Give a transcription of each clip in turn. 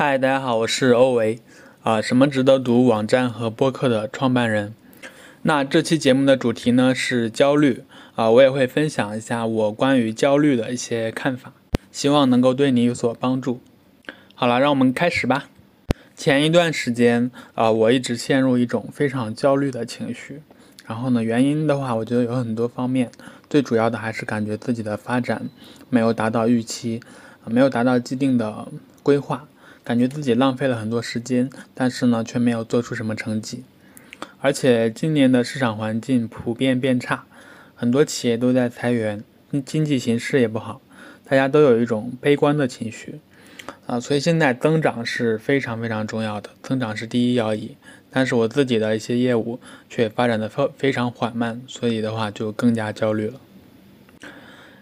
嗨，大家好，我是欧维，啊，什么值得读网站和播客的创办人。那这期节目的主题呢是焦虑，啊，我也会分享一下我关于焦虑的一些看法，希望能够对你有所帮助。好了，让我们开始吧。前一段时间，啊，我一直陷入一种非常焦虑的情绪。然后呢，原因的话，我觉得有很多方面，最主要的还是感觉自己的发展没有达到预期，没有达到既定的规划。感觉自己浪费了很多时间，但是呢，却没有做出什么成绩。而且今年的市场环境普遍变差，很多企业都在裁员，经济形势也不好，大家都有一种悲观的情绪啊。所以现在增长是非常非常重要的，增长是第一要义。但是我自己的一些业务却发展的非非常缓慢，所以的话就更加焦虑了。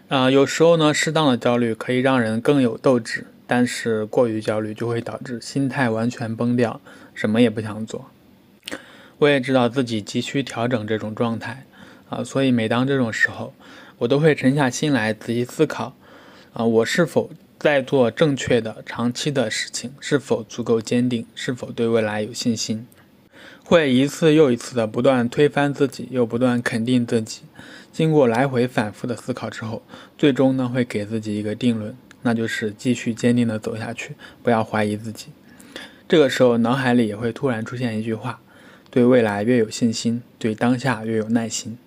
啊，有时候呢，适当的焦虑可以让人更有斗志。但是过于焦虑就会导致心态完全崩掉，什么也不想做。我也知道自己急需调整这种状态啊，所以每当这种时候，我都会沉下心来仔细思考啊，我是否在做正确的长期的事情，是否足够坚定，是否对未来有信心。会一次又一次的不断推翻自己，又不断肯定自己。经过来回反复的思考之后，最终呢会给自己一个定论。那就是继续坚定的走下去，不要怀疑自己。这个时候，脑海里也会突然出现一句话：对未来越有信心，对当下越有耐心。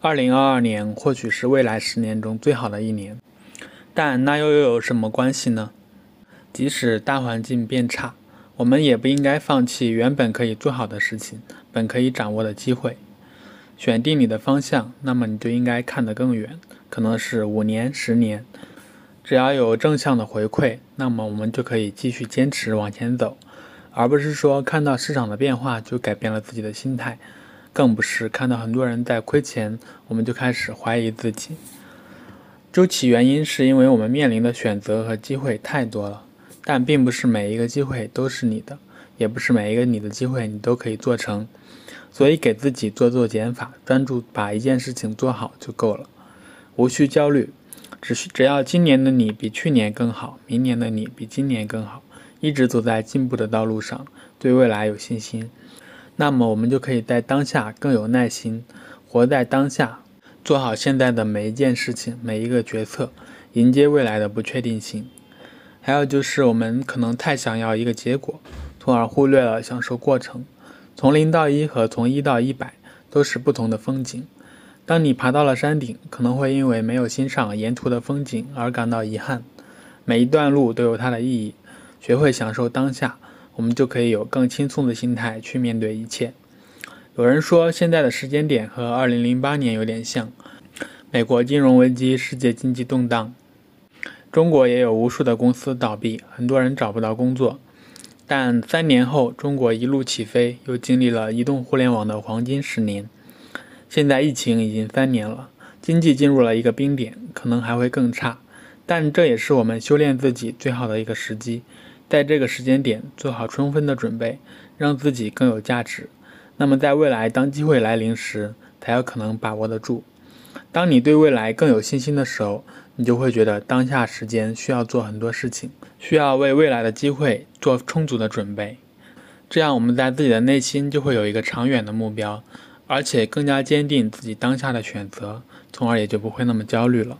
二零二二年或许是未来十年中最好的一年，但那又又有什么关系呢？即使大环境变差，我们也不应该放弃原本可以做好的事情，本可以掌握的机会。选定你的方向，那么你就应该看得更远，可能是五年、十年。只要有正向的回馈，那么我们就可以继续坚持往前走，而不是说看到市场的变化就改变了自己的心态，更不是看到很多人在亏钱，我们就开始怀疑自己。究其原因，是因为我们面临的选择和机会太多了，但并不是每一个机会都是你的，也不是每一个你的机会你都可以做成，所以给自己做做减法，专注把一件事情做好就够了，无需焦虑。只需只要今年的你比去年更好，明年的你比今年更好，一直走在进步的道路上，对未来有信心，那么我们就可以在当下更有耐心，活在当下，做好现在的每一件事情，每一个决策，迎接未来的不确定性。还有就是我们可能太想要一个结果，从而忽略了享受过程。从零到一和从一到一百都是不同的风景。当你爬到了山顶，可能会因为没有欣赏沿途的风景而感到遗憾。每一段路都有它的意义，学会享受当下，我们就可以有更轻松的心态去面对一切。有人说，现在的时间点和2008年有点像，美国金融危机，世界经济动荡，中国也有无数的公司倒闭，很多人找不到工作。但三年后，中国一路起飞，又经历了移动互联网的黄金十年。现在疫情已经三年了，经济进入了一个冰点，可能还会更差，但这也是我们修炼自己最好的一个时机，在这个时间点做好充分的准备，让自己更有价值。那么在未来当机会来临时，才有可能把握得住。当你对未来更有信心的时候，你就会觉得当下时间需要做很多事情，需要为未来的机会做充足的准备。这样我们在自己的内心就会有一个长远的目标。而且更加坚定自己当下的选择，从而也就不会那么焦虑了。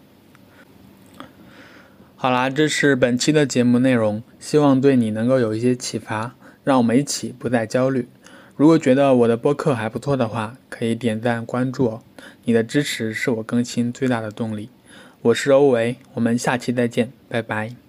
好啦，这是本期的节目内容，希望对你能够有一些启发，让我们一起不再焦虑。如果觉得我的播客还不错的话，可以点赞关注哦，你的支持是我更新最大的动力。我是欧维，我们下期再见，拜拜。